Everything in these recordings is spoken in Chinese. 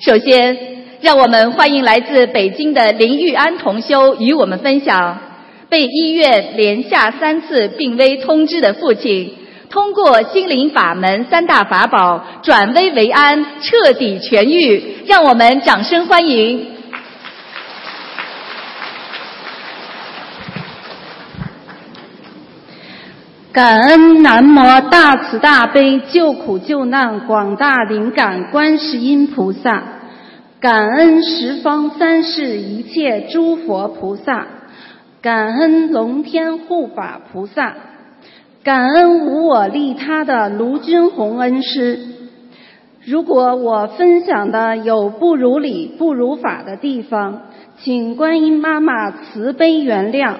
首先，让我们欢迎来自北京的林玉安同修与我们分享被医院连下三次病危通知的父亲，通过心灵法门三大法宝转危为安，彻底痊愈。让我们掌声欢迎。感恩南无大慈大悲救苦救难广大灵感观世音菩萨，感恩十方三世一切诸佛菩萨，感恩龙天护法菩萨，感恩无我利他的卢军宏恩师。如果我分享的有不如理、不如法的地方，请观音妈妈慈悲原谅。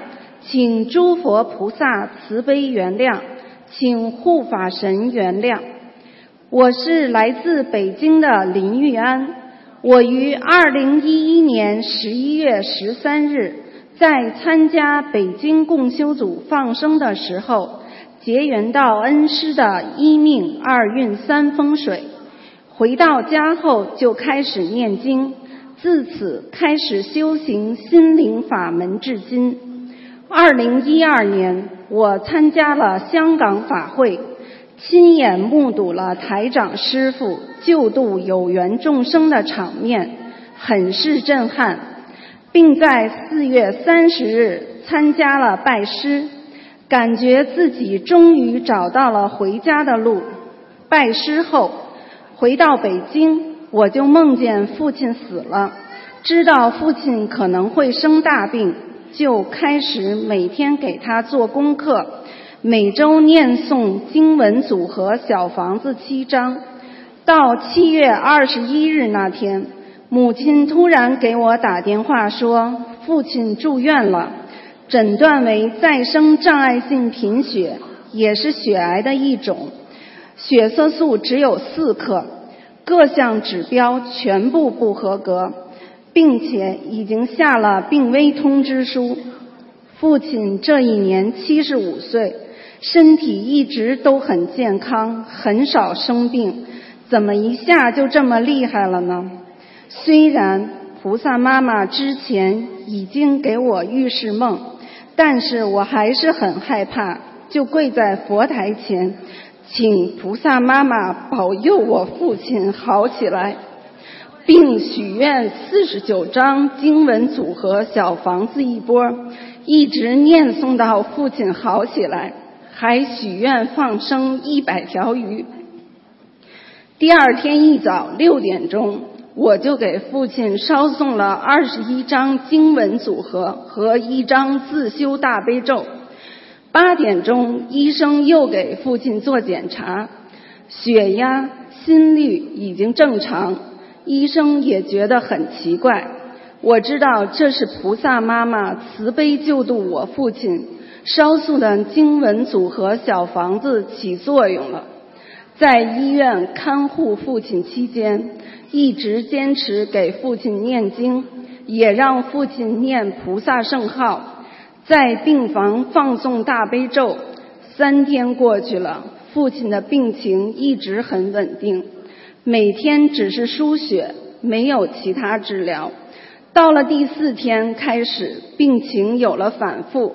请诸佛菩萨慈悲原谅，请护法神原谅。我是来自北京的林玉安，我于二零一一年十一月十三日在参加北京共修组放生的时候，结缘到恩师的一命二运三风水。回到家后就开始念经，自此开始修行心灵法门，至今。二零一二年，我参加了香港法会，亲眼目睹了台长师傅救度有缘众生的场面，很是震撼，并在四月三十日参加了拜师，感觉自己终于找到了回家的路。拜师后，回到北京，我就梦见父亲死了，知道父亲可能会生大病。就开始每天给他做功课，每周念诵经文组合小房子七章。到七月二十一日那天，母亲突然给我打电话说，父亲住院了，诊断为再生障碍性贫血，也是血癌的一种，血色素只有四克，各项指标全部不合格。并且已经下了病危通知书。父亲这一年七十五岁，身体一直都很健康，很少生病，怎么一下就这么厉害了呢？虽然菩萨妈妈之前已经给我预示梦，但是我还是很害怕，就跪在佛台前，请菩萨妈妈保佑我父亲好起来。并许愿四十九张经文组合小房子一波，一直念诵到父亲好起来，还许愿放生一百条鱼。第二天一早六点钟，我就给父亲烧送了二十一张经文组合和一张自修大悲咒。八点钟，医生又给父亲做检查，血压、心率已经正常。医生也觉得很奇怪，我知道这是菩萨妈妈慈悲救度我父亲，烧塑的经文组合小房子起作用了。在医院看护父亲期间，一直坚持给父亲念经，也让父亲念菩萨圣号，在病房放送大悲咒。三天过去了，父亲的病情一直很稳定。每天只是输血，没有其他治疗。到了第四天开始，病情有了反复。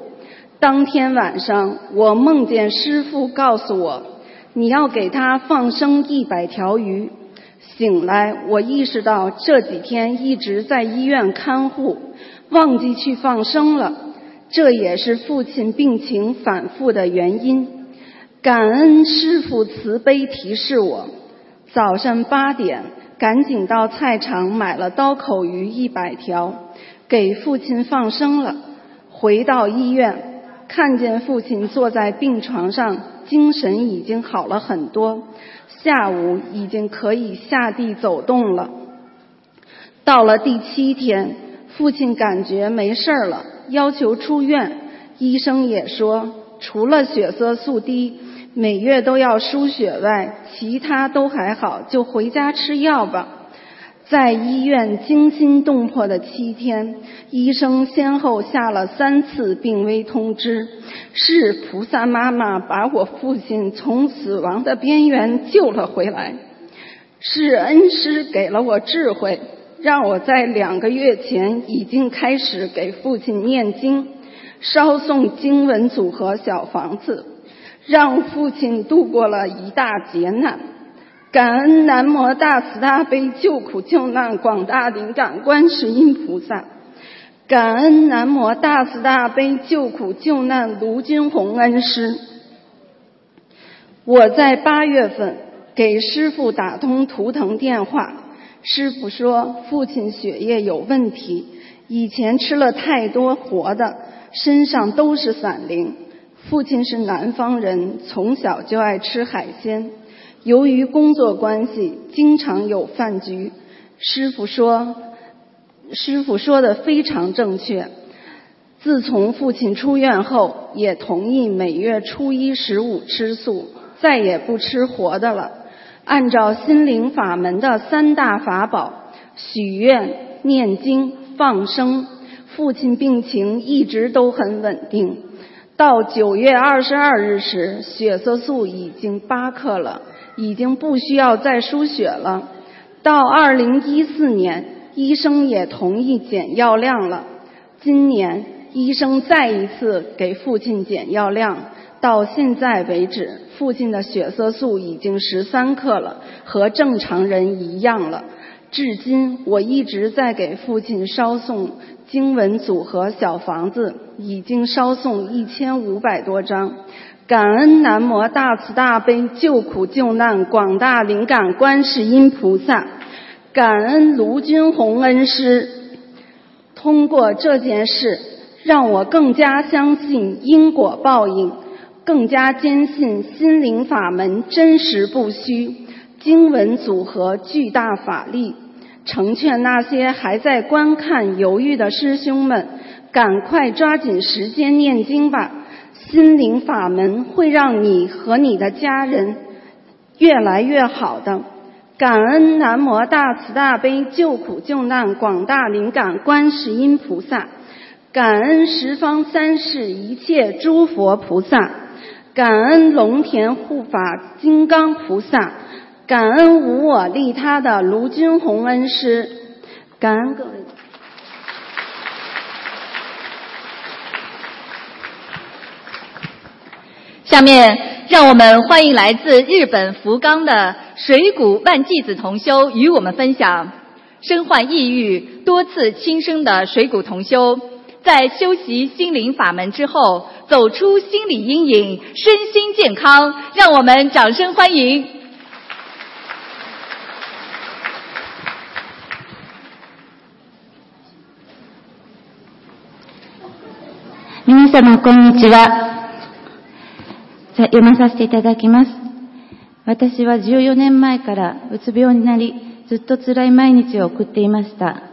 当天晚上，我梦见师傅告诉我：“你要给他放生一百条鱼。”醒来，我意识到这几天一直在医院看护，忘记去放生了。这也是父亲病情反复的原因。感恩师傅慈悲提示我。早上八点，赶紧到菜场买了刀口鱼一百条，给父亲放生了。回到医院，看见父亲坐在病床上，精神已经好了很多，下午已经可以下地走动了。到了第七天，父亲感觉没事了，要求出院。医生也说，除了血色素低。每月都要输血外，其他都还好，就回家吃药吧。在医院惊心动魄的七天，医生先后下了三次病危通知，是菩萨妈妈把我父亲从死亡的边缘救了回来。是恩师给了我智慧，让我在两个月前已经开始给父亲念经，烧送经文组合小房子，让父亲度过了一大劫难。感恩南无大慈大悲救苦救难广大灵感观世音菩萨，感恩南无大慈大悲救苦救难卢军宏恩师。我在八月份。给师傅打通图腾电话，师傅说父亲血液有问题，以前吃了太多活的，身上都是散灵。父亲是南方人，从小就爱吃海鲜，由于工作关系，经常有饭局。师傅说，师傅说的非常正确。自从父亲出院后，也同意每月初一十五吃素，再也不吃活的了。按照心灵法门的三大法宝许愿、念经、放生，父亲病情一直都很稳定。到九月二十二日时，血色素已经八克了，已经不需要再输血了。到二零一四年，医生也同意减药量了。今年医生再一次给父亲减药量。到现在为止，父亲的血色素已经十三克了，和正常人一样了。至今，我一直在给父亲烧送经文组合小房子，已经烧送一千五百多张。感恩南无大慈大悲救苦救难广大灵感观世音菩萨，感恩卢军红恩师。通过这件事，让我更加相信因果报应。更加坚信心灵法门真实不虚，经文组合巨大法力，成劝那些还在观看犹豫的师兄们，赶快抓紧时间念经吧！心灵法门会让你和你的家人越来越好的。感恩南无大慈大悲救苦救难广大灵感观世音菩萨，感恩十方三世一切诸佛菩萨。感恩龙田护法金刚菩萨，感恩无我利他的卢军宏恩师，感恩各位。下面让我们欢迎来自日本福冈的水谷万纪子同修与我们分享，身患抑郁多次轻生的水谷同修。在修习心灵法门之后，走出心理阴影，身心健康，让我们掌声欢迎。皆様こんにちは。さ読まさせていただきます。私は14年前からうつ病になり、ずっと辛い毎日を送っていました。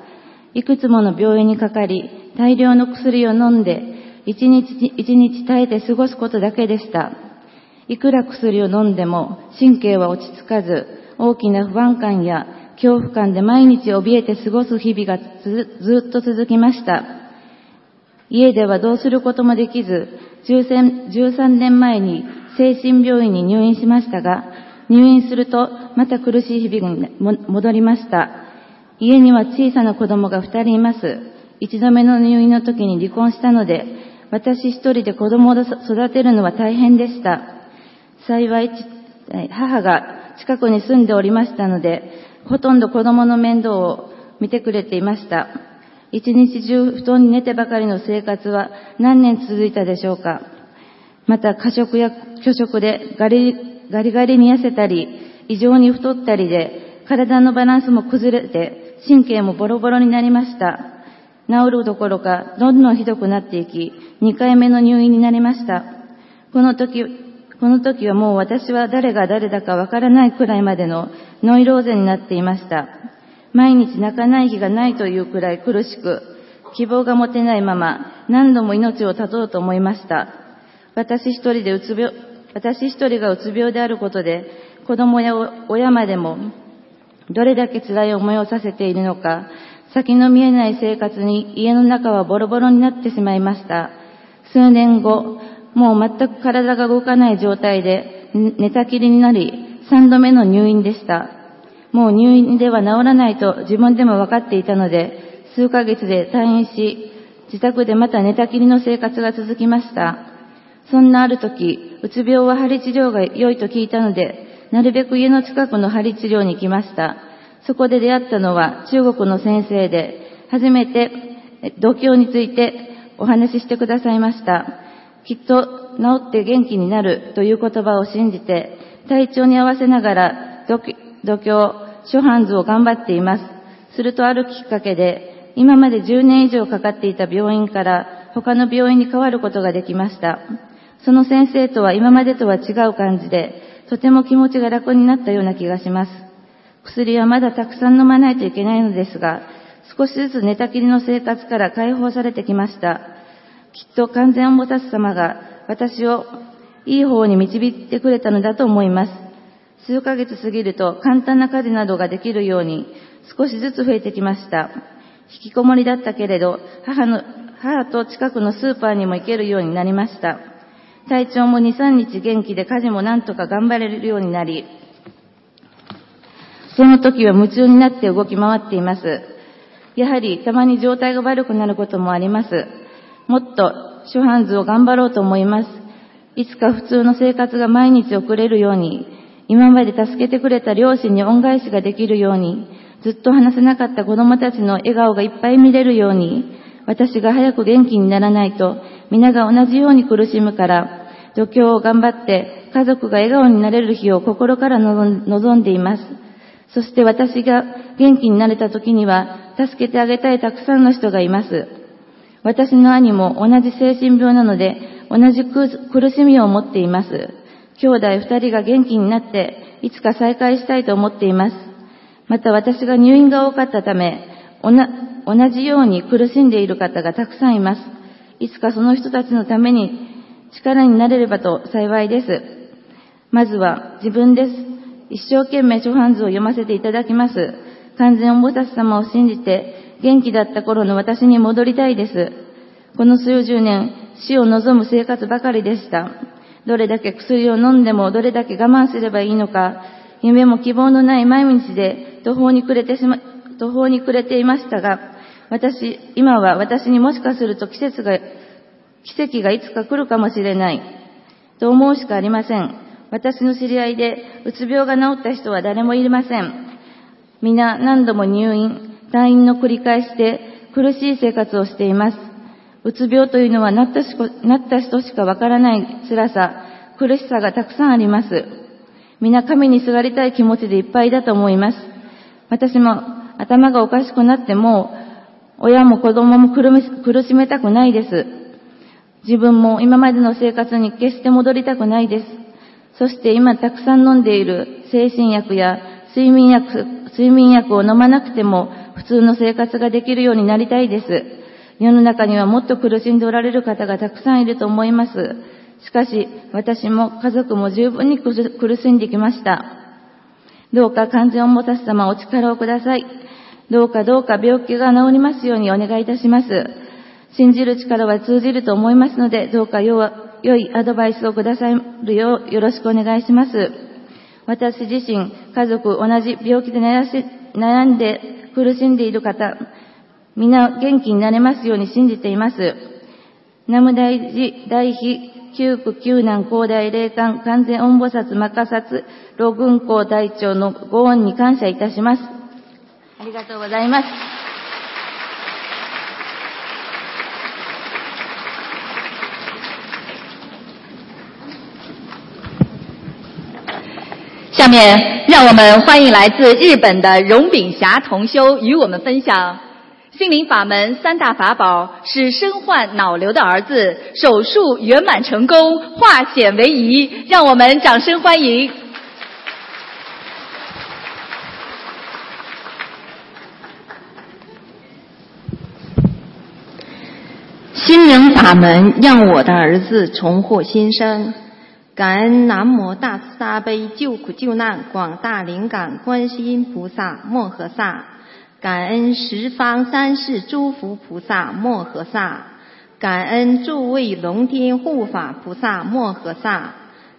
いくつもの病院にかかり、大量の薬を飲んで、一日一日耐えて過ごすことだけでした。いくら薬を飲んでも神経は落ち着かず、大きな不安感や恐怖感で毎日怯えて過ごす日々がずっと続きました。家ではどうすることもできず、13年前に精神病院に入院しましたが、入院するとまた苦しい日々に戻りました。家には小さな子供が2人います。一度目の入院の時に離婚したので、私一人で子供を育てるのは大変でした。幸い、母が近くに住んでおりましたので、ほとんど子供の面倒を見てくれていました。一日中布団に寝てばかりの生活は何年続いたでしょうか？また過食や拒食でガリガリガリに痩せたり、異常に太ったりで、体のバランスも崩れて、神経もボロボロになりました。治るどころか、どんどんひどくなっていき、2回目の入院になりました。この時、この時はもう私は誰が誰だかわからないくらいまでのノイローゼになっていました。毎日泣かない日がないというくらい苦しく、希望が持てないまま何度も命を絶とうと思いました。私一人でうつ病、私一人がうつ病であることで、子供や親までもどれだけ辛い思いをさせているのか、先の見えない生活に家の中はボロボロになってしまいました。数年後、もう全く体が動かない状態で寝たきりになり、3度目の入院でした。もう入院では治らないと自分でも分かっていたので、数ヶ月で退院し、自宅でまた寝たきりの生活が続きました。そんなある時、うつ病は針治療が良いと聞いたので、なるべく家の近くの針治療に行きました。そこで出会ったのは中国の先生で、初めてえ度胸についてお話ししてくださいました。きっと治って元気になるという言葉を信じて、体調に合わせながら度胸、諸般図を頑張っています。するとあるきっかけで、今まで10年以上かかっていた病院から他の病院に変わることができました。その先生とは今までとは違う感じで、とても気持ちが楽になったような気がします。薬はまだたくさん飲まないといけないのですが、少しずつ寝たきりの生活から解放されてきました。きっと完全お菩薩様が私をいい方に導いてくれたのだと思います。数ヶ月過ぎると簡単な家事などができるように少しずつ増えてきました。引きこもりだったけれど、母の、母と近くのスーパーにも行けるようになりました。体調も2、3日元気で家事もなんとか頑張れるようになり、その時は夢中になって動き回っています。やはりたまに状態が悪くなることもあります。もっと諸般図を頑張ろうと思います。いつか普通の生活が毎日送れるように、今まで助けてくれた両親に恩返しができるように、ずっと話せなかった子供たちの笑顔がいっぱい見れるように、私が早く元気にならないと、皆が同じように苦しむから、度胸を頑張って家族が笑顔になれる日を心から望んでいます。そして私が元気になれた時には、助けてあげたいたくさんの人がいます。私の兄も同じ精神病なので、同じ苦しみを持っています。兄弟二人が元気になって、いつか再会したいと思っています。また私が入院が多かったため、同じように苦しんでいる方がたくさんいます。いつかその人たちのために力になれればと幸いです。まずは自分です。一生懸命諸般図を読ませていただきます。完全お菩薩様を信じて、元気だった頃の私に戻りたいです。この数十年、死を望む生活ばかりでした。どれだけ薬を飲んでもどれだけ我慢すればいいのか、夢も希望のない毎日で途方に暮れてしま、途方に暮れていましたが、私、今は私にもしかすると季節が、奇跡がいつか来るかもしれない、と思うしかありません。私の知り合いで、うつ病が治った人は誰もいません。皆何度も入院、退院の繰り返しで苦しい生活をしています。うつ病というのはなったなった人しかわからない辛さ、苦しさがたくさんあります。皆神にすがりたい気持ちでいっぱいだと思います。私も頭がおかしくなっても、親も子供も苦しめたくないです。自分も今までの生活に決して戻りたくないです。そして今たくさん飲んでいる精神薬や睡眠薬、睡眠薬を飲まなくても普通の生活ができるようになりたいです。世の中にはもっと苦しんでおられる方がたくさんいると思います。しかし、私も家族も十分に苦しんできました。どうか完全おもたす様お力をください。どうかどうか病気が治りますようにお願いいたします。信じる力は通じると思いますので、どうか良いアドバイスをくださるようよろしくお願いします。私自身、家族、同じ病気で悩んで苦しんでいる方、皆元気になれますように信じています。南無大寺大悲救苦救難広大霊感完全恩菩薩摩訶薩老軍校大長のご恩に感謝いたします。ありがとうございます。下面让我们欢迎来自日本的荣炳霞同修与我们分享心灵法门三大法宝，使身患脑瘤的儿子手术圆满成功，化险为夷。让我们掌声欢迎。心灵法门让我的儿子重获新生。感恩南无大慈大悲救苦救难广大灵感观世音菩萨摩诃萨，感恩十方三世诸佛菩萨摩诃萨，感恩诸位龙天护法菩萨摩诃萨，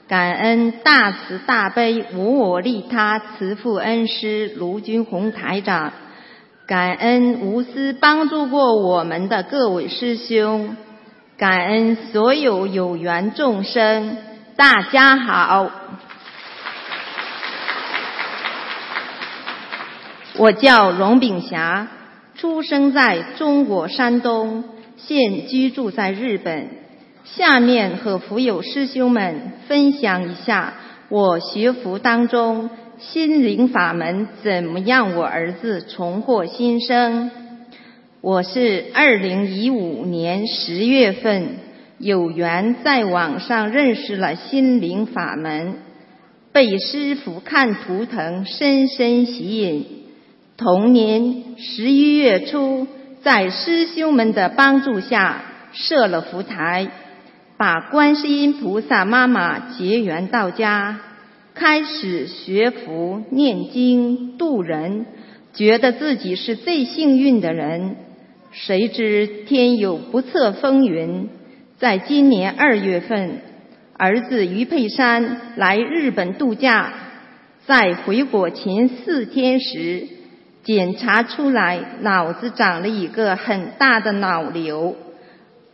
感恩大慈大悲无我利他慈父恩师卢军宏台长，感恩无私帮助过我们的各位师兄，感恩所有有缘众生。大家好，我叫荣炳霞，出生在中国山东，现居住在日本。下面和福友师兄们分享一下我学佛当中心灵法门怎么样，我儿子重获新生。我是二零一五年十月份有缘在网上认识了心灵法门，被师傅看图腾深深吸引。同年十一月初，在师兄们的帮助下设了佛台。把观世音菩萨妈妈结缘到家，开始学佛念经度人，觉得自己是最幸运的人。谁知天有不测风云，在今年二月份，儿子于佩珊来日本度假，在回国前四天时，检查出来脑子长了一个很大的脑瘤。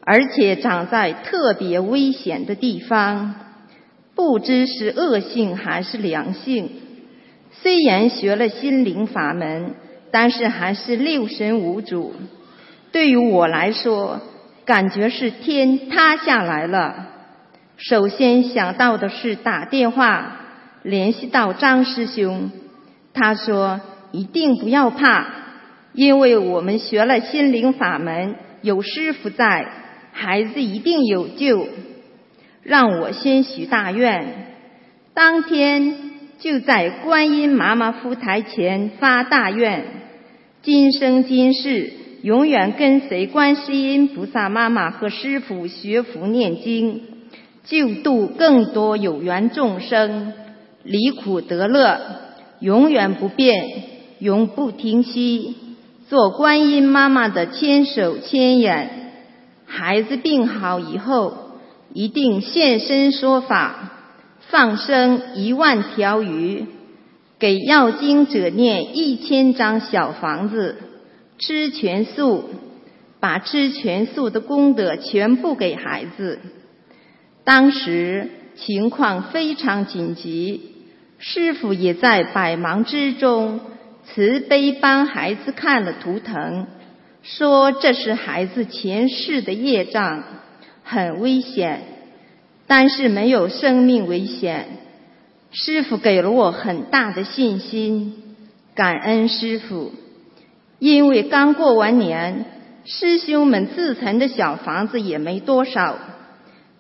而且长在特别危险的地方，不知是恶性还是良性。虽然学了心灵法门，但是还是六神无主。对于我来说，感觉是天塌下来了。首先想到的是打电话联系到张师兄，他说一定不要怕，因为我们学了心灵法门，有师傅在。孩子一定有救，让我先许大愿。当天就在观音妈妈佛台前发大愿：今生今世永远跟随观世音菩萨妈妈和师傅学佛念经，救度更多有缘众生，离苦得乐，永远不变，永不停息，做观音妈妈的千手千眼。孩子病好以后，一定现身说法，放生一万条鱼，给要经者念一千张小房子，吃全素，把吃全素的功德全部给孩子。当时情况非常紧急，师傅也在百忙之中，慈悲帮孩子看了图腾。说这是孩子前世的业障，很危险，但是没有生命危险。师傅给了我很大的信心，感恩师傅。因为刚过完年，师兄们自存的小房子也没多少，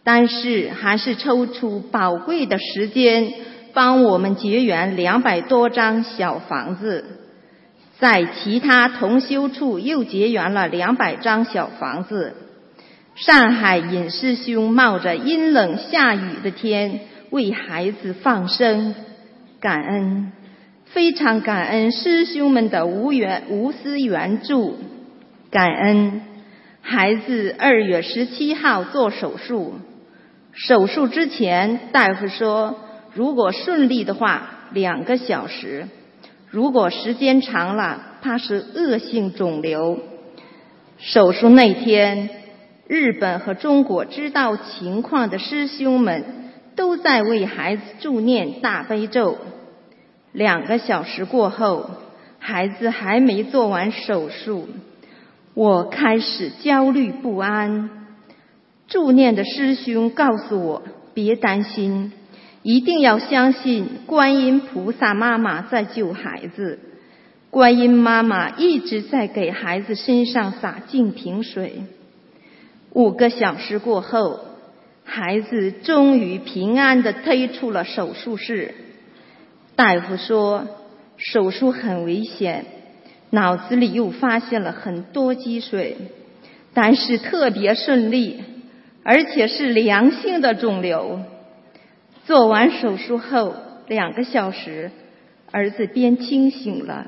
但是还是抽出宝贵的时间，帮我们结缘两百多张小房子。在其他同修处又结缘了两百张小房子。上海尹师兄冒着阴冷下雨的天为孩子放生，感恩，非常感恩师兄们的无缘无私援助，感恩。孩子二月十七号做手术，手术之前大夫说，如果顺利的话，两个小时。如果时间长了，怕是恶性肿瘤。手术那天，日本和中国知道情况的师兄们都在为孩子助念大悲咒。两个小时过后，孩子还没做完手术，我开始焦虑不安。助念的师兄告诉我：“别担心。”一定要相信观音菩萨妈妈在救孩子，观音妈妈一直在给孩子身上洒净瓶水。五个小时过后，孩子终于平安的推出了手术室。大夫说手术很危险，脑子里又发现了很多积水，但是特别顺利，而且是良性的肿瘤。做完手术后两个小时，儿子便清醒了。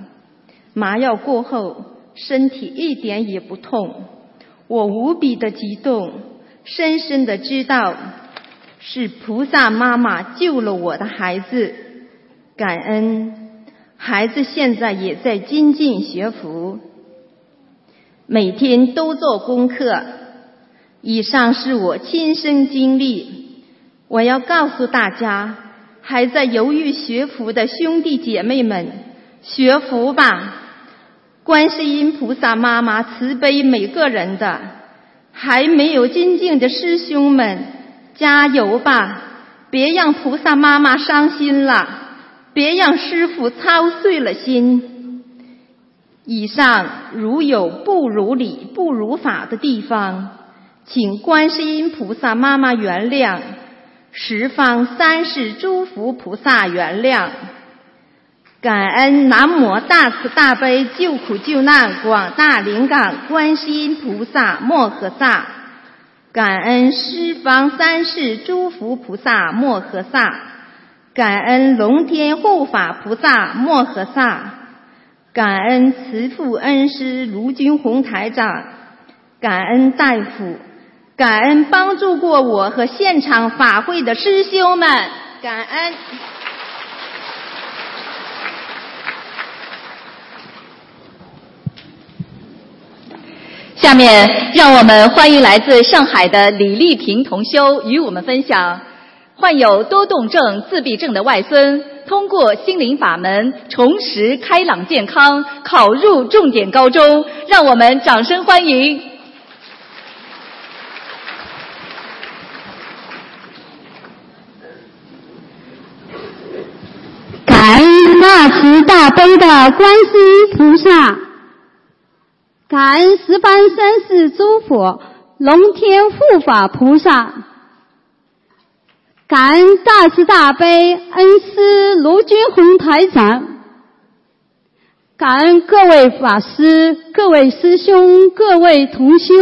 麻药过后，身体一点也不痛。我无比的激动，深深的知道是菩萨妈妈救了我的孩子，感恩孩子现在也在精进学佛，每天都做功课。以上是我亲身经历，我要告诉大家，还在犹豫学佛的兄弟姐妹们，学佛吧！观世音菩萨妈妈慈悲每个人的，还没有精进的师兄们，加油吧！别让菩萨妈妈伤心了，别让师傅操碎了心。以上如有不如理、不如法的地方，请观世音菩萨妈妈原谅，十方三世诸佛菩萨原谅。感恩南无大慈大悲救苦救难广大灵感观世音菩萨摩诃萨，感恩十方三世诸佛菩萨摩诃萨，感恩龙天护法菩萨摩诃萨，感恩慈父恩师卢军宏台长，感恩大夫，感恩帮助过我和现场法会的师兄们，感恩。下面让我们欢迎来自上海的李丽萍同修与我们分享，患有多动症、自闭症的外孙通过心灵法门重拾开朗健康，考入重点高中，让我们掌声欢迎。感恩大慈大悲的观世音菩萨。感恩十方三世诸佛、龙天护法菩萨，感恩大慈大悲恩师卢军宏台长，感恩各位法师、各位师兄、各位同修。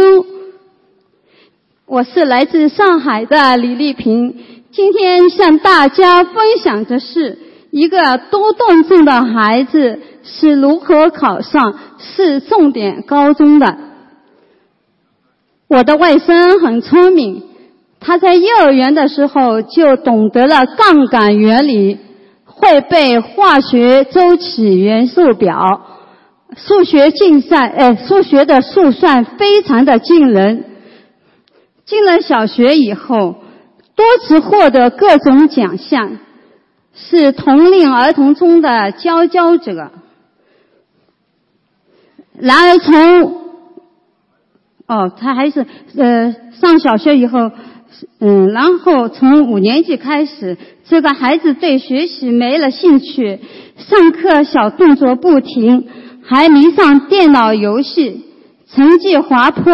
我是来自上海的李丽萍，今天向大家分享的是一个多动症的孩子是如何考上。是重点高中的。我的外甥很聪明，他在幼儿园的时候就懂得了杠杆原理，会背化学周期元素表，数学竞赛，哎，数学的速算非常的惊人。进了小学以后，多次获得各种奖项，是同龄儿童中的佼佼者。然而从，哦，他还是呃上小学以后，嗯，然后从五年级开始，这个孩子对学习没了兴趣，上课小动作不停，还迷上电脑游戏，成绩滑坡，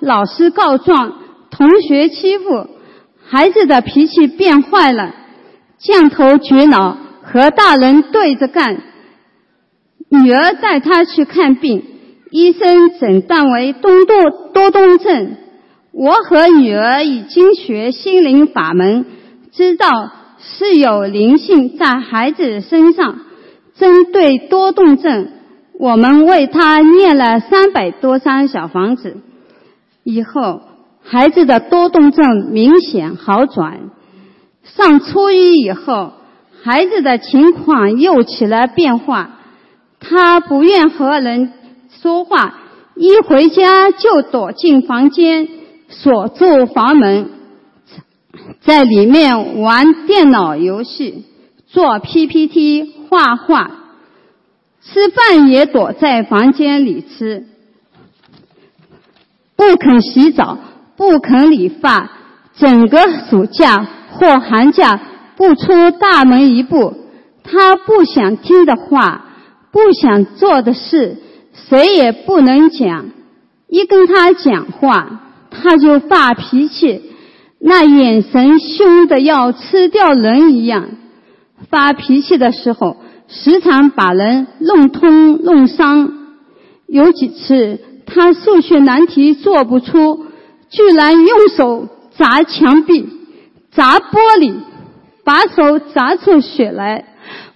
老师告状，同学欺负，孩子的脾气变坏了，犟头倔脑，和大人对着干。女儿带他去看病。医生诊断为多动多动症。我和女儿已经学心灵法门，知道是有灵性在孩子身上。针对多动症，我们为他念了三百多张小房子。以后孩子的多动症明显好转。上初一以后，孩子的情况又起了变化。他不愿和人。说话，一回家就躲进房间，锁住房门，在里面玩电脑游戏、做 PPT、画画，吃饭也躲在房间里吃，不肯洗澡，不肯理发，整个暑假或寒假不出大门一步。他不想听的话，不想做的事。谁也不能讲，一跟他讲话，他就发脾气，那眼神凶的要吃掉人一样。发脾气的时候，时常把人弄痛弄伤。有几次，他数学难题做不出，居然用手砸墙壁、砸玻璃，把手砸出血来。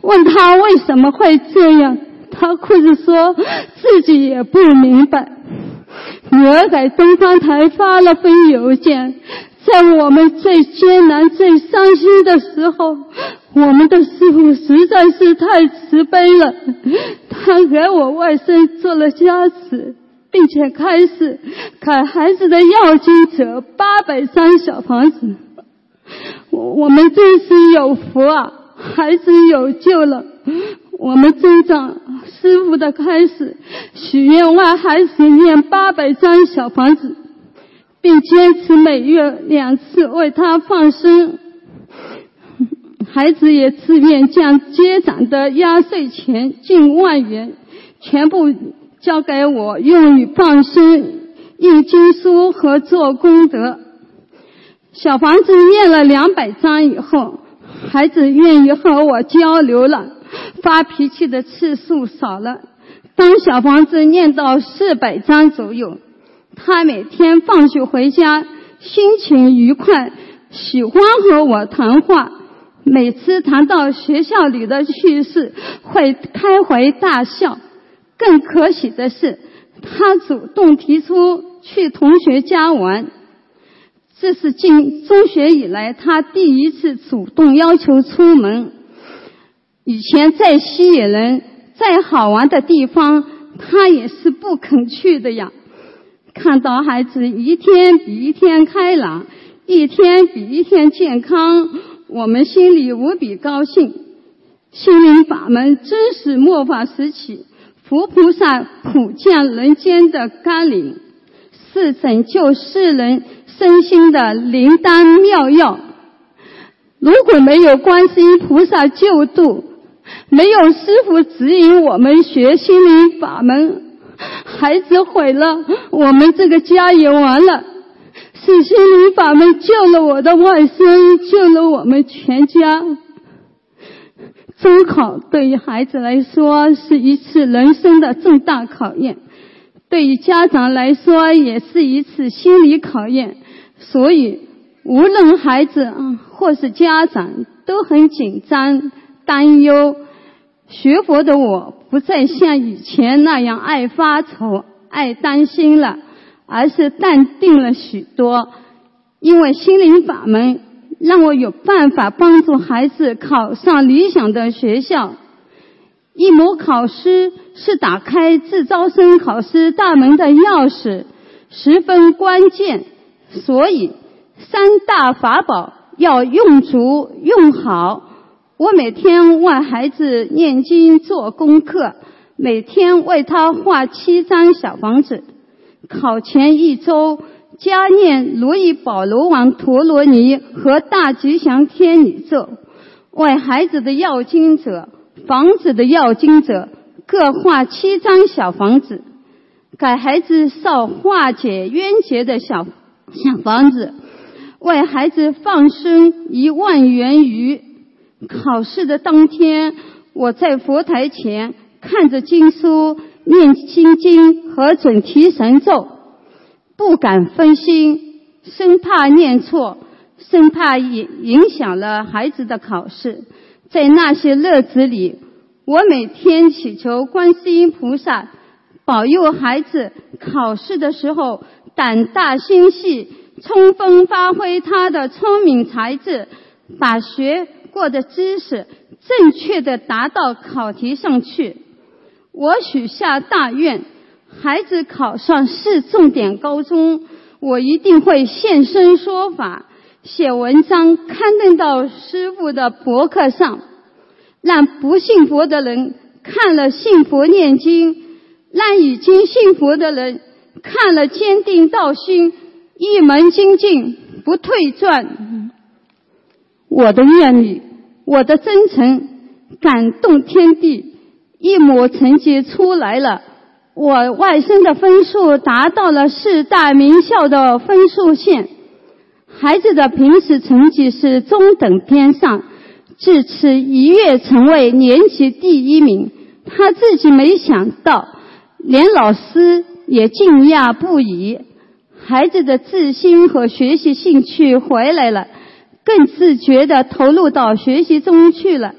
问他为什么会这样？他哭着说自己也不明白。女儿在东方台发了封邮件，在我们最艰难、最伤心的时候，我们的师傅实在是太慈悲了。他给我外甥做了加持，并且开始给孩子的要经者八百张小房子。我我们真是有福啊！孩子有救了。我们增长师傅的开始，许愿为孩子念八百张小房子。并坚持每月两次为他放生，孩子也自愿将家长的压岁钱近万元全部交给我，用于放生、印经书和做功德。小房子念了两百张以后，孩子愿意和我交流了，发脾气的次数少了。当小房子念到四百张左右。他每天放学回家，心情愉快，喜欢和我谈话。每次谈到学校里的趣事，会开怀大笑。更可喜的是，他主动提出去同学家玩。这是进中学以来他第一次主动要求出门。以前再吸引人、再好玩的地方，他也是不肯去的呀。看到孩子一天比一天开朗，一天比一天健康，我们心里无比高兴。心灵法门真是末法时期佛菩萨普降人间的甘霖，是拯救世人身心的灵丹妙药。如果没有观世音菩萨救度，没有师傅指引我们学心灵法门。孩子毁了，我们这个家也完了。是心灵法门救了我的外孙，救了我们全家。中考对于孩子来说是一次人生的重大考验，对于家长来说也是一次心理考验。所以，无论孩子或是家长都很紧张、担忧。学佛的我。不再像以前那样爱发愁、爱担心了，而是淡定了许多。因为心灵法门让我有办法帮助孩子考上理想的学校。一模考试是打开自招生考试大门的钥匙，十分关键。所以三大法宝要用足、用好。我每天为孩子念经做功课，每天为他画七张小房子。考前一周，加念如意宝罗王陀罗尼和大吉祥天女咒，为孩子的要经者、房子的要经者各画七张小房子，给孩子烧化解冤结的小小房子，为孩子放生一万元鱼。考试的当天，我在佛台前看着经书，念心经和准提神咒，不敢分心，生怕念错，生怕影影响了孩子的考试。在那些日子里，我每天祈求观世音菩萨保佑孩子考试的时候胆大心细，充分发挥他的聪明才智，把学。过的知识正确的答到考题上去。我许下大愿，孩子考上市重点高中，我一定会现身说法，写文章刊登到师傅的博客上，让不信佛的人看了信佛念经，让已经信佛的人看了坚定道心，一门精进不退转。我的愿力，我的真诚感动天地，一模成绩出来了。我外甥的分数达到了四大名校的分数线，孩子的平时成绩是中等偏上，至此一跃成为年级第一名。他自己没想到，连老师也惊讶不已。孩子的自信和学习兴趣回来了。更自觉地投入到学习中去了。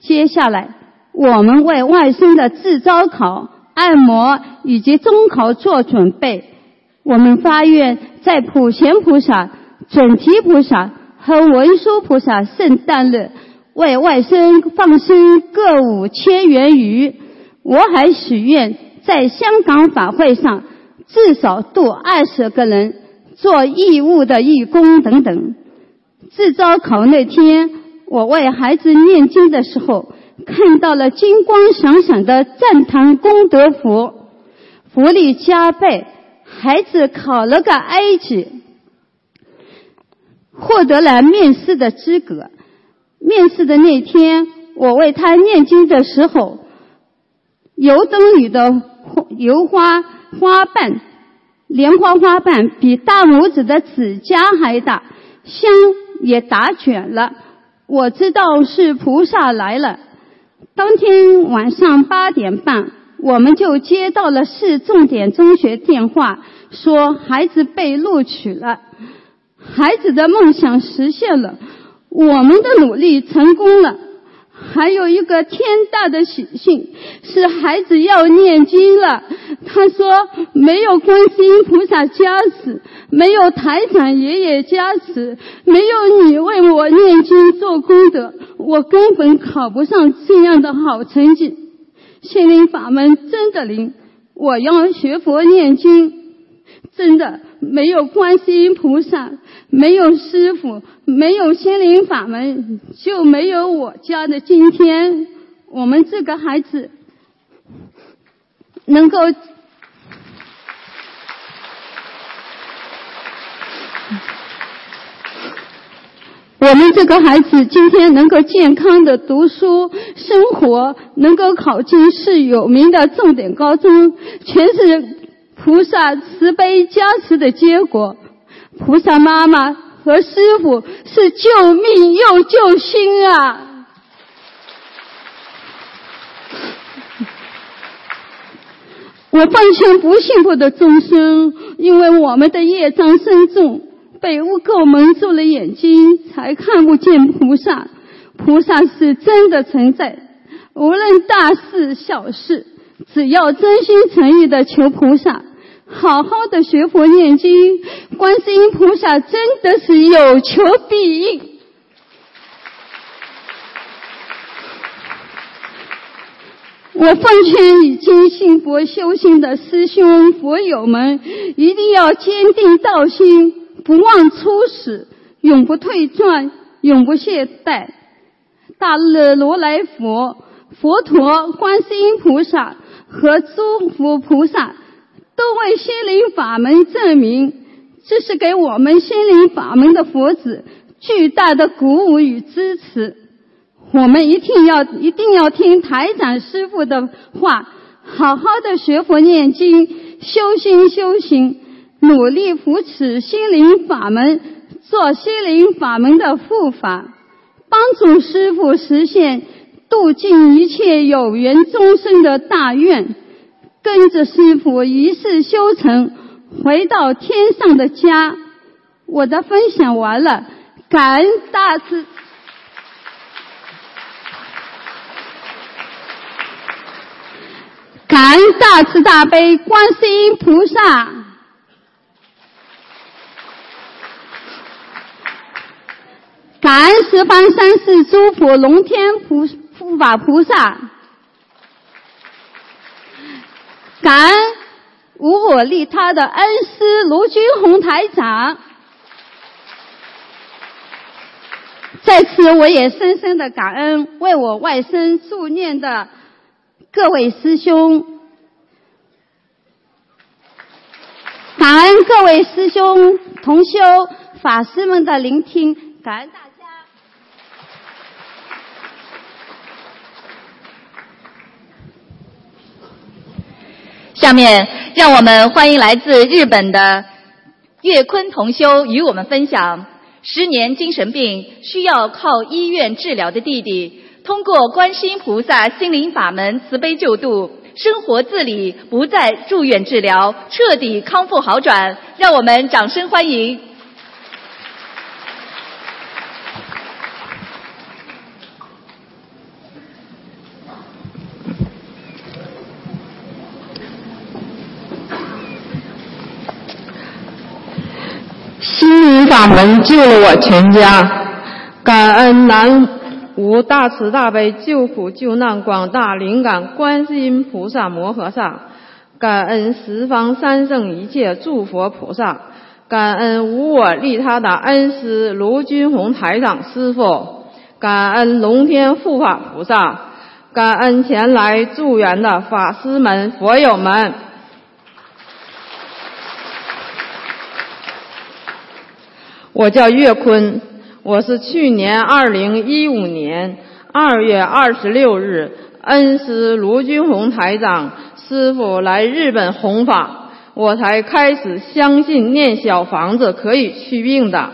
接下来，我们为外孙的自招考、按摩以及中考做准备。我们发愿在普贤菩萨准提菩萨和文殊菩萨圣诞日为外孙放生各五千元鱼。我还许愿在香港法会上至少度二十个人做义务的义工等等。自招考那天，我为孩子念经的时候，看到了金光闪闪的赞叹功德符，福利加倍。孩子考了个 A 级，获得了面试的资格。面试的那天，我为他念经的时候，油灯里的油花花瓣、莲花花瓣比大拇指的指甲还大，香也打卷了。我知道是菩萨来了。当天晚上八点半。我们就接到了市重点中学电话，说孩子被录取了，孩子的梦想实现了，我们的努力成功了。还有一个天大的喜讯是孩子要念经了。他说没有观世音菩萨加持，没有台长爷爷加持，没有你为我念经做功德，我根本考不上这样的好成绩。心灵法门真的灵，我要学佛念经，真的没有观世音菩萨，没有师傅，没有心灵法门，就没有我家的今天。我们这个孩子能够。我们这个孩子今天能够健康的读书生活，能够考进市有名的重点高中，全是菩萨慈悲加持的结果。菩萨妈妈和师傅是救命又救心啊！我奉劝不幸福的众生，因为我们的业障深重。被污垢蒙住了眼睛，才看不见菩萨。菩萨是真的存在，无论大事小事，只要真心诚意的求菩萨，好好的学佛念经，观世音菩萨真的是有求必应。我奉劝已经信佛修行的师兄佛友们，一定要坚定道心。不忘初始，永不退转，永不懈怠。大日如来佛、佛陀、观世音菩萨和诸佛菩萨都为心灵法门证明，这是给我们心灵法门的佛子巨大的鼓舞与支持。我们一定要一定要听台长师傅的话，好好的学佛念经，修心修行。努力扶持心灵法门，做心灵法门的护法，帮助师傅实现度尽一切有缘众生的大愿，跟着师傅一世修成，回到天上的家。我的分享完了，感恩大慈，感恩大慈大悲观世音菩萨。感恩十方三世诸佛龙天菩护法菩萨，感恩无我利他的恩师卢军宏台长。在此，我也深深的感恩为我外甥助念的各位师兄，感恩各位师兄同修法师们的聆听，感恩大。下面，让我们欢迎来自日本的月坤同修与我们分享：十年精神病需要靠医院治疗的弟弟，通过观世音菩萨心灵法门慈悲救度，生活自理，不再住院治疗，彻底康复好转。让我们掌声欢迎。法门救了我全家，感恩南无大慈大悲救苦救难广大灵感观世音菩萨摩诃萨，感恩十方三圣一切诸佛菩萨，感恩无我利他的恩师卢军宏台长师傅，感恩龙天护法菩萨，感恩前来助缘的法师们、佛友们。我叫岳坤，我是去年二零一五年二月二十六日，恩师卢军宏台长师傅来日本弘法，我才开始相信念小房子可以祛病的。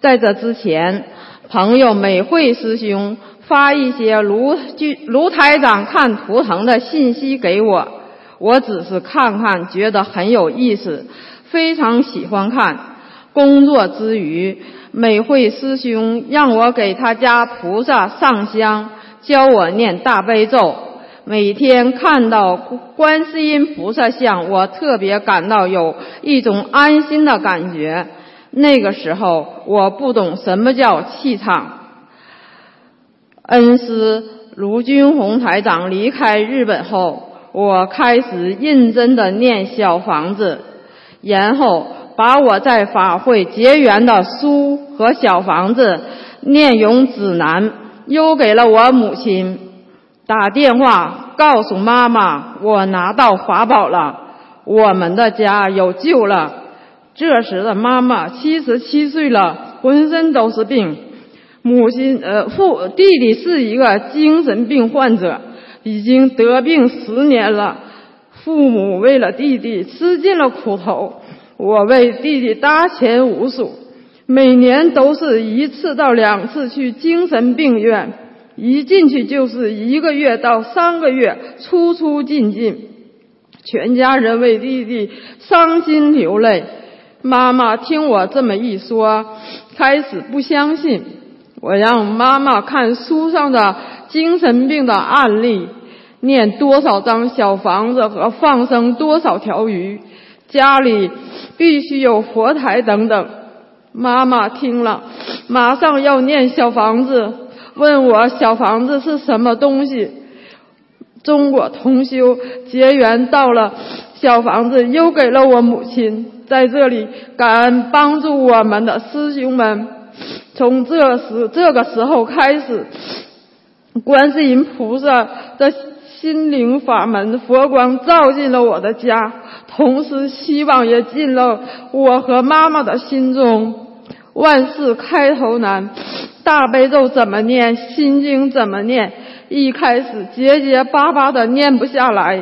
在这之前，朋友美惠师兄发一些卢军卢台长看图腾的信息给我，我只是看看，觉得很有意思，非常喜欢看。工作之余，美惠师兄让我给他家菩萨上香，教我念大悲咒。每天看到观世音菩萨像，我特别感到有一种安心的感觉。那个时候我不懂什么叫气场。恩师卢军宏台长离开日本后，我开始认真的念小房子，然后。把我在法会结缘的书和小房子念咏指南邮给了我母亲，打电话告诉妈妈我拿到法宝了，我们的家有救了。这时的妈妈七十七岁了，浑身都是病。母亲呃父弟弟是一个精神病患者，已经得病十年了。父母为了弟弟吃尽了苦头。我为弟弟搭钱无数，每年都是一次到两次去精神病院，一进去就是一个月到三个月，出出进进，全家人为弟弟伤心流泪。妈妈听我这么一说，开始不相信。我让妈妈看书上的精神病的案例，念多少张小房子和放生多少条鱼。家里必须有佛台等等。妈妈听了，马上要念小房子，问我小房子是什么东西。中国同修结缘到了，小房子又给了我母亲。在这里感恩帮助我们的师兄们。从这时这个时候开始，观世音菩萨的心灵法门佛光照进了我的家。同时，希望也进了我和妈妈的心中。万事开头难，大悲咒怎么念，心经怎么念，一开始结结巴巴的念不下来。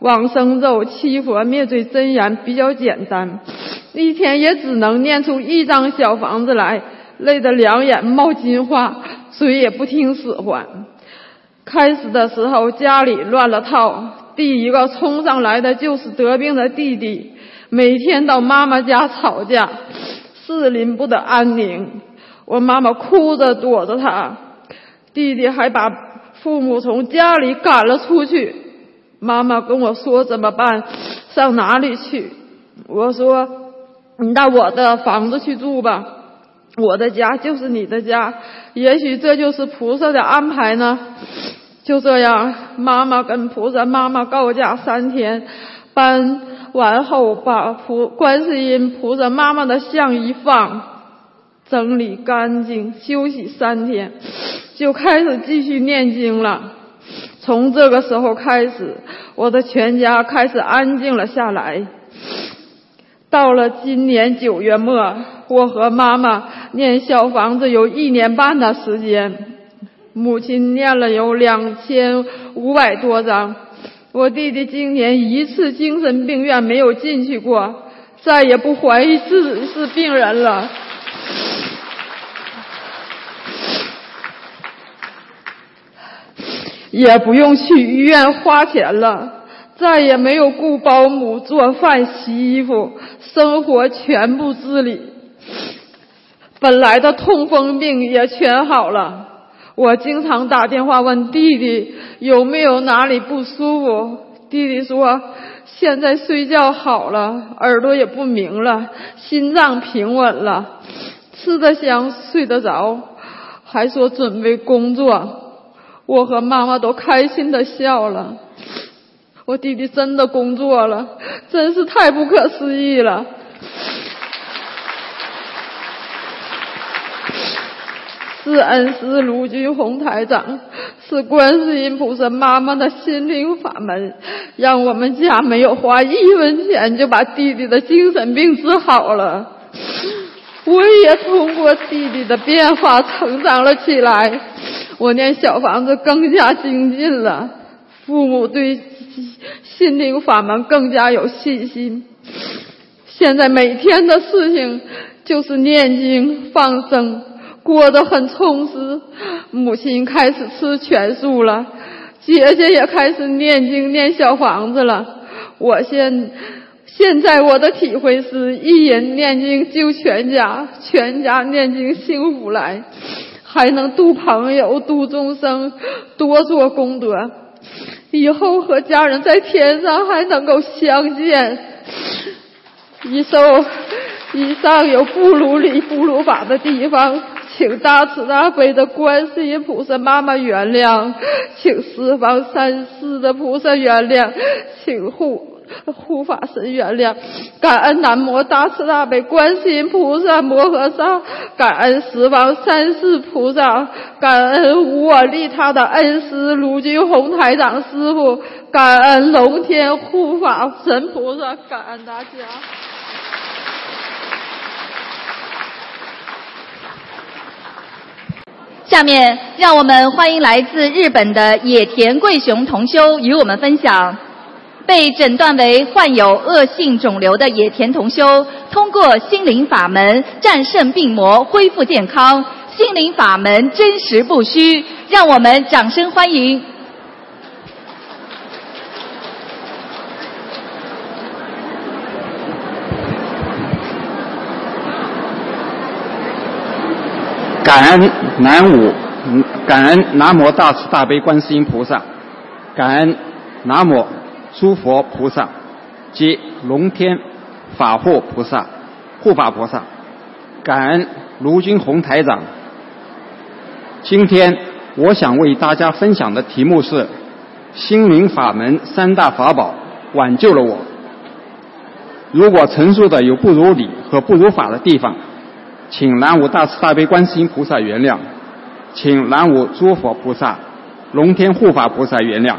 往生咒、七佛灭罪真言比较简单，一天也只能念出一张小房子来，累得两眼冒金花，嘴也不听使唤。开始的时候，家里乱了套。第一个冲上来的就是得病的弟弟，每天到妈妈家吵架，四邻不得安宁。我妈妈哭着躲着他，弟弟还把父母从家里赶了出去。妈妈跟我说怎么办？上哪里去？我说你到我的房子去住吧，我的家就是你的家，也许这就是菩萨的安排呢。就这样，妈妈跟菩萨妈妈告假三天，搬完后把菩观世音菩萨妈妈的像一放，整理干净，休息三天，就开始继续念经了。从这个时候开始，我的全家开始安静了下来。到了今年九月末，我和妈妈念小房子有一年半的时间。母亲念了有两千五百多张，我弟弟今年一次精神病院没有进去过，再也不怀疑自己是病人了，也不用去医院花钱了，再也没有雇保姆做饭、洗衣服，生活全部自理，本来的痛风病也全好了。我经常打电话问弟弟有没有哪里不舒服，弟弟说现在睡觉好了，耳朵也不鸣了，心脏平稳了，吃得香，睡得着，还说准备工作，我和妈妈都开心的笑了。我弟弟真的工作了，真是太不可思议了。是恩师卢军红台长，是观世音菩萨妈妈的心灵法门，让我们家没有花一分钱就把弟弟的精神病治好了。我也通过弟弟的变化成长了起来，我念小房子更加精进了，父母对心灵法门更加有信心。现在每天的事情就是念经放生。过得很充实，母亲开始吃全素了，姐姐也开始念经念小房子了。我现现在我的体会是一人念经救全家，全家念经幸福来，还能度朋友度众生，多做功德。以后和家人在天上还能够相见。以上以上有不如理不如法的地方。请大慈大悲的观世音菩萨妈妈原谅，请十方三世的菩萨原谅，请护护法神原谅，感恩南无大慈大悲观世音菩萨摩诃萨，感恩十方三世菩萨，感恩无我利他的恩师卢军宏台长师傅，感恩龙天护法神菩萨，感恩大家。下面，让我们欢迎来自日本的野田贵雄同修与我们分享。被诊断为患有恶性肿瘤的野田同修，通过心灵法门战胜病魔，恢复健康。心灵法门真实不虚，让我们掌声欢迎。感恩南无感恩南无大慈大悲观世音菩萨，感恩南无诸佛菩萨及龙天法护菩萨护法菩萨，感恩卢军宏台长。今天我想为大家分享的题目是心灵法门三大法宝挽救了我。如果陈述的有不如理和不如法的地方。请南无大慈大悲观世音菩萨原谅，请南无诸佛菩萨、龙天护法菩萨原谅，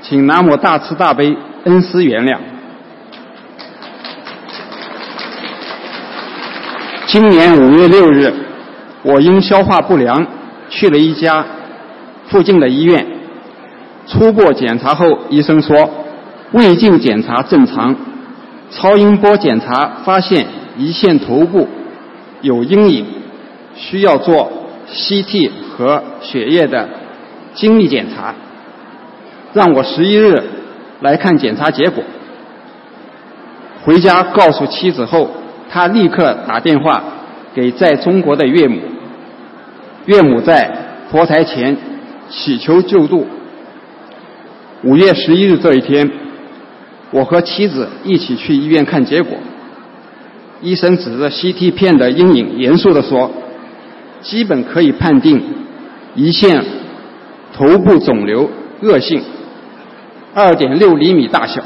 请南无大慈大悲恩师原谅。今年五月六日，我因消化不良去了一家附近的医院，初步检查后，医生说胃镜检查正常，超音波检查发现胰腺头部。有阴影，需要做 CT 和血液的精密检查，让我十一日来看检查结果。回家告诉妻子后，他立刻打电话给在中国的岳母，岳母在佛台前祈求救度。五月十一日这一天，我和妻子一起去医院看结果。医生指着 CT 片的阴影，严肃地说：“基本可以判定胰腺头部肿瘤恶性，二点六厘米大小。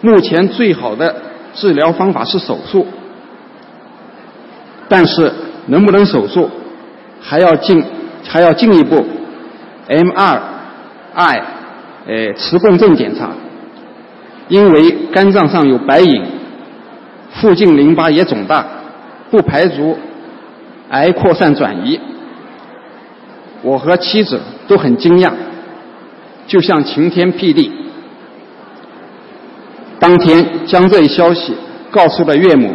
目前最好的治疗方法是手术，但是能不能手术，还要进还要进一步 MRI，呃，磁共振检查，因为肝脏上有白影。”附近淋巴也肿大，不排除癌扩散转移。我和妻子都很惊讶，就像晴天霹雳。当天将这一消息告诉了岳母，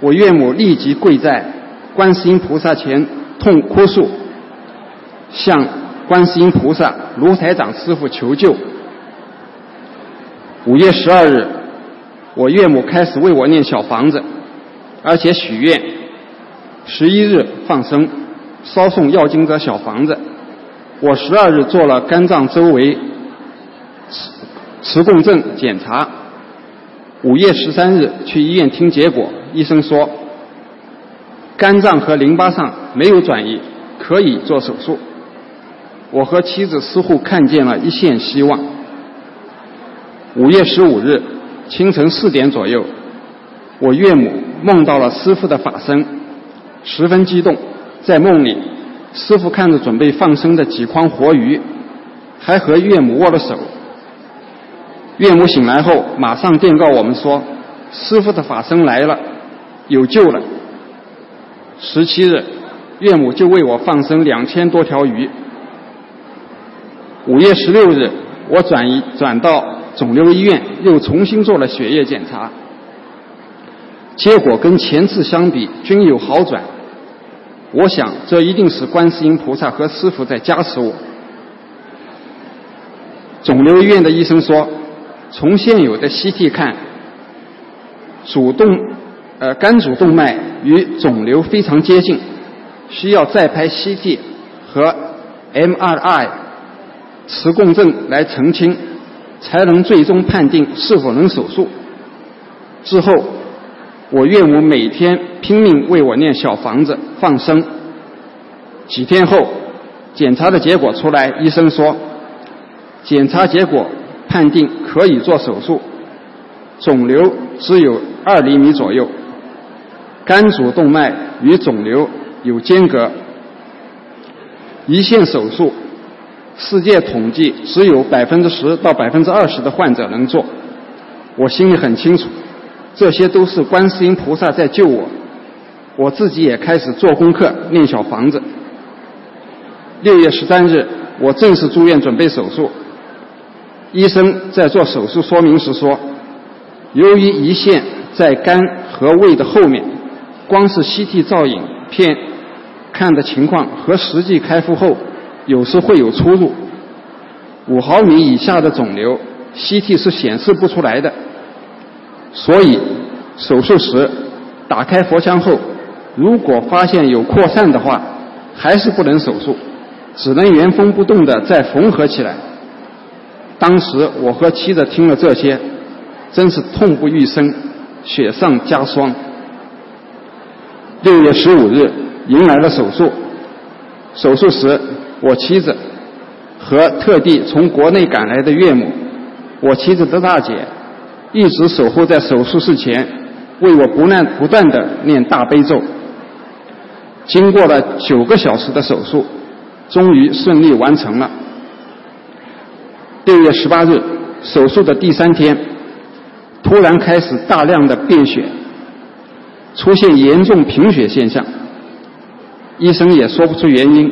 我岳母立即跪在观世音菩萨前痛哭诉，向观世音菩萨、卢台长师傅求救。五月十二日。我岳母开始为我念小房子，而且许愿，十一日放生，烧送要经的小房子。我十二日做了肝脏周围磁磁共振检查。五月十三日去医院听结果，医生说肝脏和淋巴上没有转移，可以做手术。我和妻子似乎看见了一线希望。五月十五日清晨四点左右，我岳母梦到了师傅的法身，十分激动。在梦里，师傅看着准备放生的几筐活鱼，还和岳母握了手。岳母醒来后，马上电告我们说，师傅的法身来了，有救了。十七日，岳母就为我放生两千多条鱼。五月十六日，我转移转到肿瘤医院，又重新做了血液检查，结果跟前次相比均有好转。我想，这一定是观世音菩萨和师傅在加持我。肿瘤医院的医生说，从现有的 CT 看，主动呃肝主动脉与肿瘤非常接近，需要再拍 CT 和 MRI 磁共振来澄清，才能最终判定是否能手术。之后。我岳母每天拼命为我念小房子放生。几天后，检查的结果出来，医生说，检查结果判定可以做手术，肿瘤只有二厘米左右，肝主动脉与肿瘤有间隔，一线手术，世界统计只有百分之十到百分之二十的患者能做，我心里很清楚。这些都是观世音菩萨在救我，我自己也开始做功课念小房子。六月十三日，我正式住院准备手术。医生在做手术说明时说，由于胰腺在肝和胃的后面，光是 CT 造影片看的情况和实际开腹后有时会有出入。五毫米以下的肿瘤，CT 是显示不出来的。所以，手术时打开佛腔后，如果发现有扩散的话，还是不能手术，只能原封不动的再缝合起来。当时我和妻子听了这些，真是痛不欲生，雪上加霜。六月十五日迎来了手术，手术时我妻子和特地从国内赶来的岳母，我妻子的大姐。一直守候在手术室前，为我不断不断的念大悲咒。经过了九个小时的手术，终于顺利完成了。六月十八日，手术的第三天，突然开始大量的便血，出现严重贫血现象。医生也说不出原因，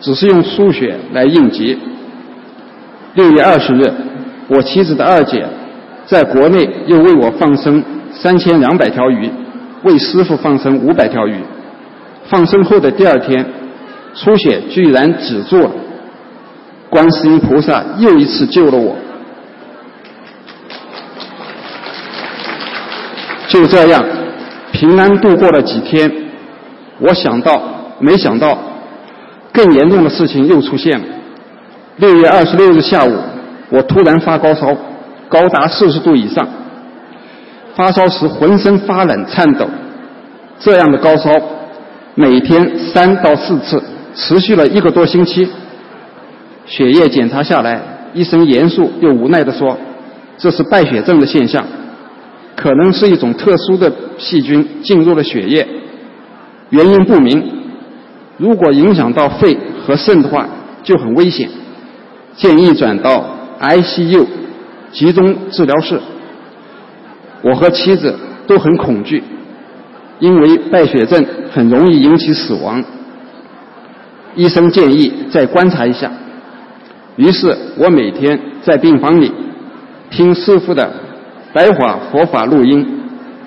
只是用输血来应急。六月二十日，我妻子的二姐。在国内又为我放生三千两百条鱼，为师傅放生五百条鱼。放生后的第二天，出血居然止住了。观世音菩萨又一次救了我。就这样，平安度过了几天。我想到，没想到，更严重的事情又出现了。六月二十六日下午，我突然发高烧。高达四十度以上，发烧时浑身发冷颤抖，这样的高烧每天三到四次，持续了一个多星期。血液检查下来，医生严肃又无奈地说：“这是败血症的现象，可能是一种特殊的细菌进入了血液，原因不明。如果影响到肺和肾的话，就很危险，建议转到 ICU。”集中治疗室，我和妻子都很恐惧，因为败血症很容易引起死亡。医生建议再观察一下，于是我每天在病房里听师傅的白话佛法录音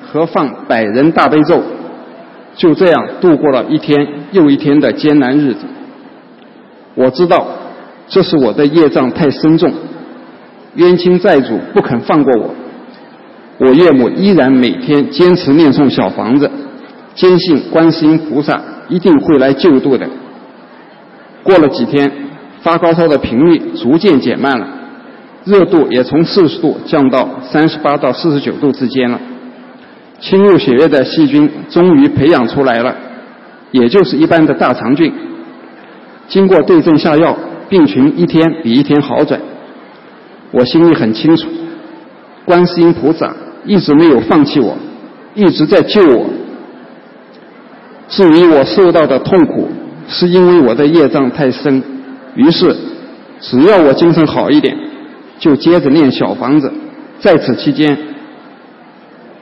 和放百人大悲咒，就这样度过了一天又一天的艰难日子。我知道这是我的业障太深重。冤亲债主不肯放过我，我岳母依然每天坚持念诵小房子，坚信观世音菩萨一定会来救度的。过了几天，发高烧的频率逐渐减慢了，热度也从四十度降到三十八到四十九度之间了。侵入血液的细菌终于培养出来了，也就是一般的大肠菌。经过对症下药，病情一天比一天好转。我心里很清楚，观世音菩萨一直没有放弃我，一直在救我。至于我受到的痛苦，是因为我的业障太深。于是，只要我精神好一点，就接着念小房子。在此期间，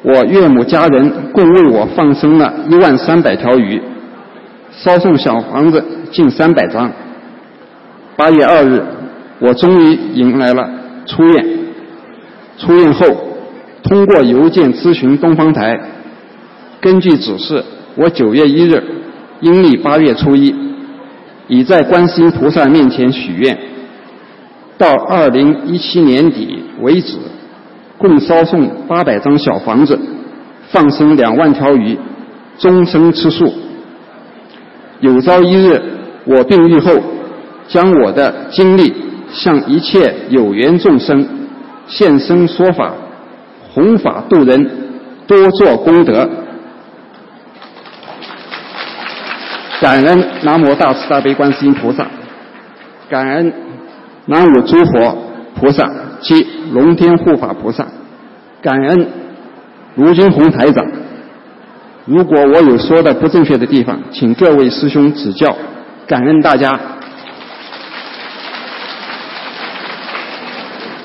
我岳母家人共为我放生了一万三百条鱼，烧送小房子近三百张。八月二日，我终于迎来了出院。出院后，通过邮件咨询东方台，根据指示，我九月一日，阴历八月初一。已在观世音菩萨面前许愿，到二零一七年底为止，共烧送八百张小房子，放生两万条鱼，终生吃素。有朝一日我病愈后，将我的经历向一切有缘众生现身说法，弘法度人，多做功德。感恩南无大慈大悲观世音菩萨，感恩南无诸佛菩萨及龙天护法菩萨，感恩卢金红台长。如果我有说的不正确的地方，请各位师兄指教。感恩大家。